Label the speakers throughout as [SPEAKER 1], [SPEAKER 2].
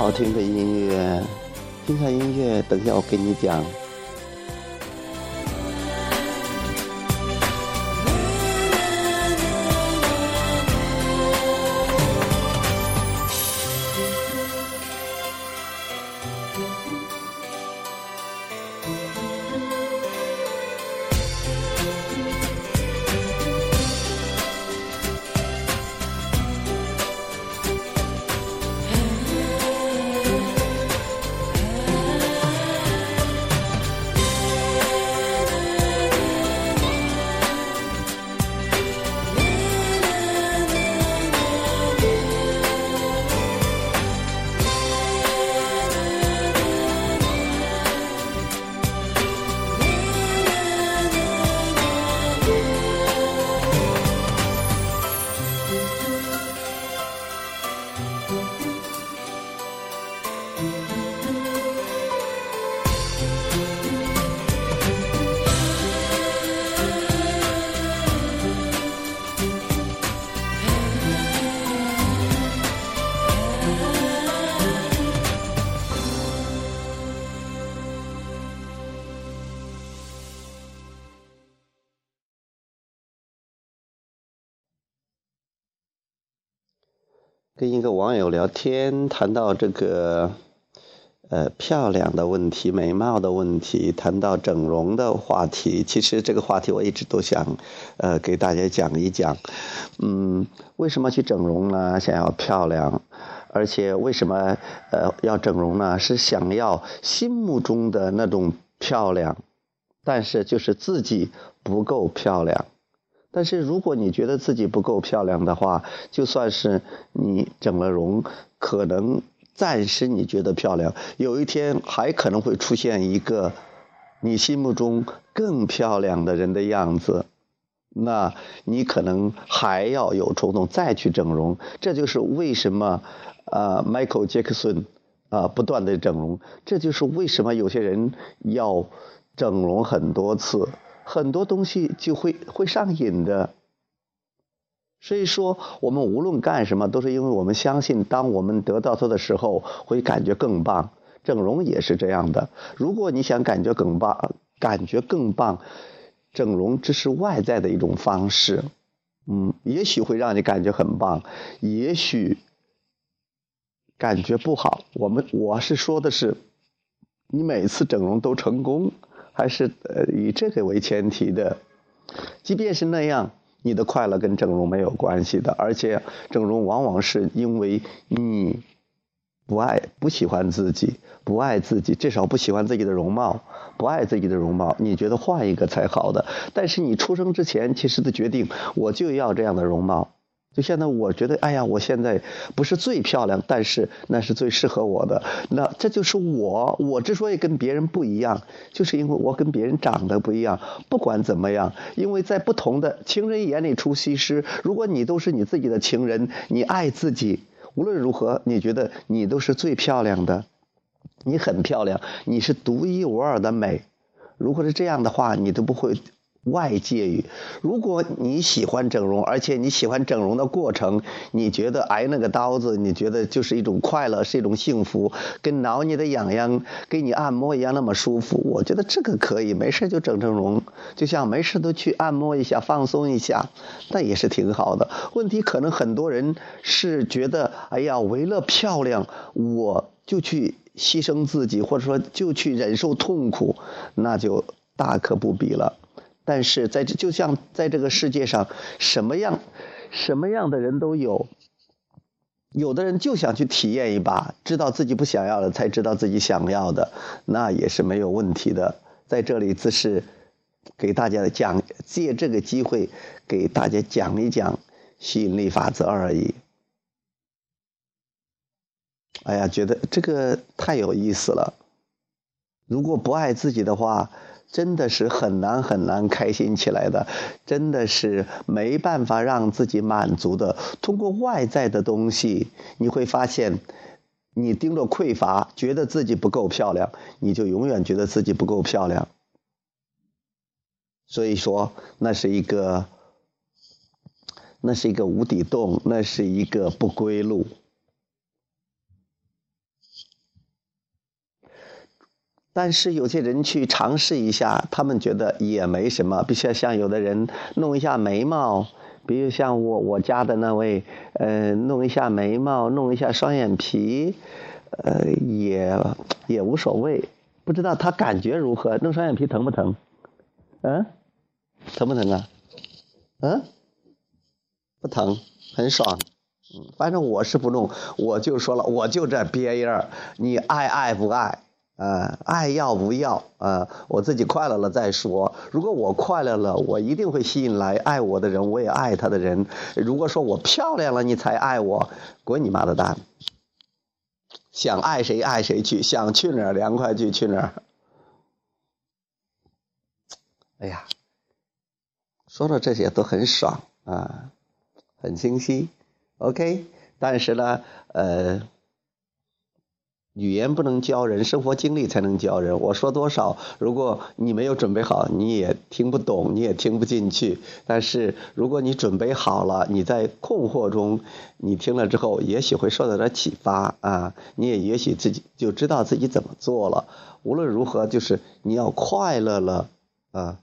[SPEAKER 1] 好听的音乐，听下音乐，等下我给你讲。跟一个网友聊天，谈到这个呃漂亮的问题、美貌的问题，谈到整容的话题。其实这个话题我一直都想呃给大家讲一讲。嗯，为什么去整容呢？想要漂亮，而且为什么呃要整容呢？是想要心目中的那种漂亮，但是就是自己不够漂亮。但是如果你觉得自己不够漂亮的话，就算是你整了容，可能暂时你觉得漂亮，有一天还可能会出现一个你心目中更漂亮的人的样子，那你可能还要有冲动再去整容。这就是为什么呃，Michael Jackson 啊不断的整容，这就是为什么有些人要整容很多次。很多东西就会会上瘾的，所以说我们无论干什么，都是因为我们相信，当我们得到它的时候，会感觉更棒。整容也是这样的，如果你想感觉更棒，感觉更棒，整容只是外在的一种方式，嗯，也许会让你感觉很棒，也许感觉不好。我们我是说的是，你每次整容都成功。还是呃以这个为前提的，即便是那样，你的快乐跟整容没有关系的，而且整容往往是因为你不爱、不喜欢自己，不爱自己，至少不喜欢自己的容貌，不爱自己的容貌，你觉得换一个才好的。但是你出生之前其实的决定，我就要这样的容貌。就现在，我觉得，哎呀，我现在不是最漂亮，但是那是最适合我的。那这就是我。我之所以跟别人不一样，就是因为我跟别人长得不一样。不管怎么样，因为在不同的情人眼里出西施。如果你都是你自己的情人，你爱自己，无论如何，你觉得你都是最漂亮的，你很漂亮，你是独一无二的美。如果是这样的话，你都不会。外界语，如果你喜欢整容，而且你喜欢整容的过程，你觉得挨那个刀子，你觉得就是一种快乐，是一种幸福，跟挠你的痒痒，给你按摩一样那么舒服。我觉得这个可以，没事就整整容，就像没事都去按摩一下，放松一下，那也是挺好的。问题可能很多人是觉得，哎呀，为了漂亮，我就去牺牲自己，或者说就去忍受痛苦，那就大可不必了。但是在这就像在这个世界上，什么样什么样的人都有。有的人就想去体验一把，知道自己不想要的，才知道自己想要的，那也是没有问题的。在这里只是给大家讲，借这个机会给大家讲一讲吸引力法则而已。哎呀，觉得这个太有意思了。如果不爱自己的话。真的是很难很难开心起来的，真的是没办法让自己满足的。通过外在的东西，你会发现，你盯着匮乏，觉得自己不够漂亮，你就永远觉得自己不够漂亮。所以说，那是一个，那是一个无底洞，那是一个不归路。但是有些人去尝试一下，他们觉得也没什么。必须要像有的人弄一下眉毛，比如像我我家的那位，呃，弄一下眉毛，弄一下双眼皮，呃，也也无所谓。不知道他感觉如何？弄双眼皮疼不疼？嗯，疼不疼啊？嗯，不疼，很爽。嗯，反正我是不弄，我就说了，我就这憋样你爱爱不爱？啊，爱要不要啊？我自己快乐了再说。如果我快乐了，我一定会吸引来爱我的人，我也爱他的人。如果说我漂亮了，你才爱我，滚你妈的蛋！想爱谁爱谁去，想去哪儿凉快去去哪儿。哎呀，说到这些都很爽啊，很清晰。OK，但是呢，呃。语言不能教人，生活经历才能教人。我说多少，如果你没有准备好，你也听不懂，你也听不进去。但是如果你准备好了，你在困惑中，你听了之后，也许会受到点启发啊！你也也许自己就知道自己怎么做了。无论如何，就是你要快乐了啊，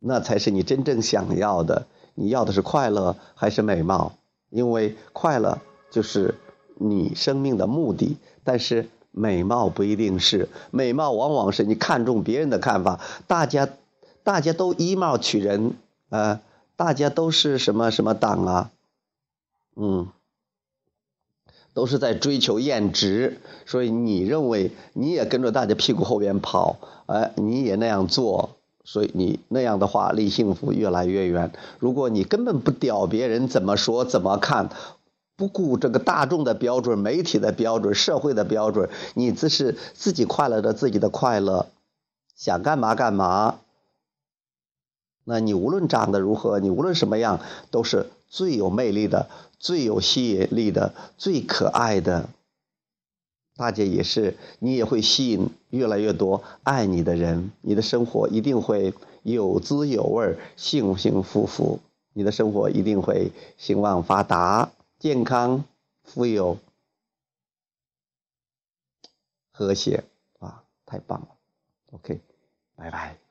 [SPEAKER 1] 那才是你真正想要的。你要的是快乐还是美貌？因为快乐就是。你生命的目的，但是美貌不一定是美貌，往往是你看重别人的看法。大家，大家都以貌取人，啊，大家都是什么什么党啊？嗯，都是在追求颜值，所以你认为你也跟着大家屁股后边跑，哎，你也那样做，所以你那样的话离幸福越来越远。如果你根本不屌别人怎么说怎么看。不顾这个大众的标准、媒体的标准、社会的标准，你只是自己快乐的自己的快乐，想干嘛干嘛。那你无论长得如何，你无论什么样，都是最有魅力的、最有吸引力的、最可爱的。大姐也是，你也会吸引越来越多爱你的人，你的生活一定会有滋有味、幸幸福福，你的生活一定会兴旺发达。健康、富有、和谐，啊，太棒了！OK，拜拜。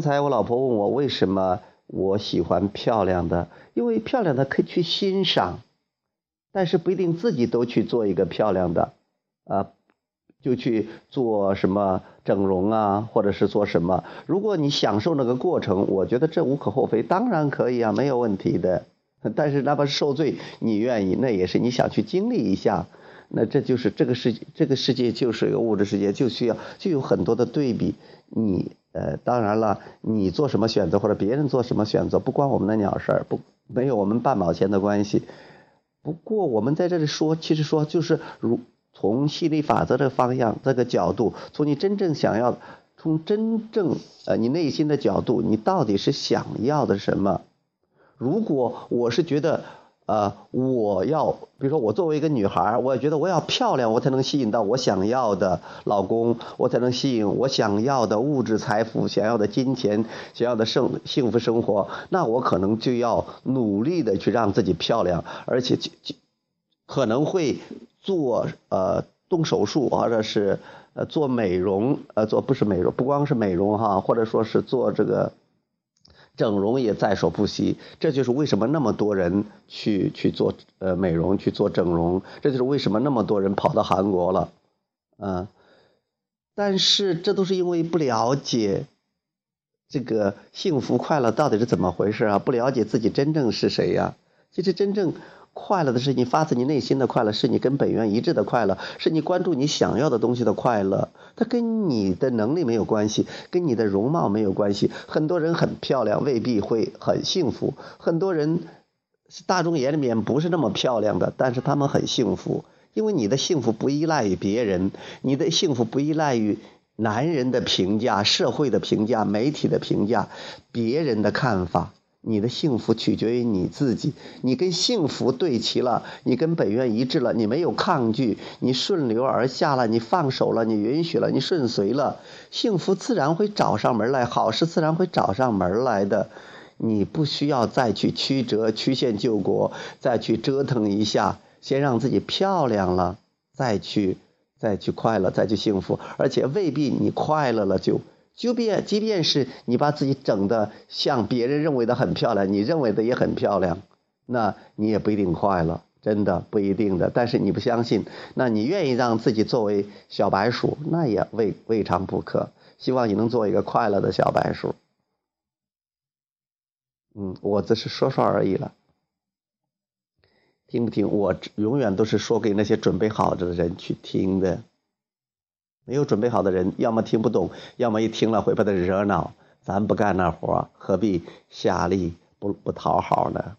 [SPEAKER 1] 刚才我老婆问我为什么我喜欢漂亮的，因为漂亮的可以去欣赏，但是不一定自己都去做一个漂亮的，啊，就去做什么整容啊，或者是做什么。如果你享受那个过程，我觉得这无可厚非，当然可以啊，没有问题的。但是哪怕是受罪，你愿意，那也是你想去经历一下。那这就是这个世界，这个世界就是一个物质世界，就需要就有很多的对比。你呃，当然了，你做什么选择或者别人做什么选择，不关我们的鸟事儿，不没有我们半毛钱的关系。不过我们在这里说，其实说就是如从吸引力法则这个方向这个角度，从你真正想要，从真正呃你内心的角度，你到底是想要的什么？如果我是觉得。呃，我要，比如说我作为一个女孩，我也觉得我要漂亮，我才能吸引到我想要的老公，我才能吸引我想要的物质财富、想要的金钱、想要的生幸福生活。那我可能就要努力的去让自己漂亮，而且就就可能会做呃动手术，或者是呃做美容，呃做不是美容，不光是美容哈，或者说是做这个。整容也在所不惜，这就是为什么那么多人去去做呃美容去做整容，这就是为什么那么多人跑到韩国了，嗯，但是这都是因为不了解这个幸福快乐到底是怎么回事啊，不了解自己真正是谁呀，其实真正。快乐的是你发自你内心的快乐，是你跟本源一致的快乐，是你关注你想要的东西的快乐。它跟你的能力没有关系，跟你的容貌没有关系。很多人很漂亮，未必会很幸福；很多人大众眼里面不是那么漂亮的，但是他们很幸福。因为你的幸福不依赖于别人，你的幸福不依赖于男人的评价、社会的评价、媒体的评价、别人的看法。你的幸福取决于你自己，你跟幸福对齐了，你跟本愿一致了，你没有抗拒，你顺流而下了，你放手了，你允许了，你顺随了，幸福自然会找上门来，好事自然会找上门来的，你不需要再去曲折、曲线救国，再去折腾一下，先让自己漂亮了，再去，再去快乐，再去幸福，而且未必你快乐了就。就便即便是你把自己整的像别人认为的很漂亮，你认为的也很漂亮，那你也不一定快乐，真的不一定的。但是你不相信，那你愿意让自己作为小白鼠，那也未未尝不可。希望你能做一个快乐的小白鼠。嗯，我只是说说而已了，听不听？我永远都是说给那些准备好的人去听的。没有准备好的人，要么听不懂，要么一听了会把他惹恼。咱不干那活，何必下力不不讨好呢？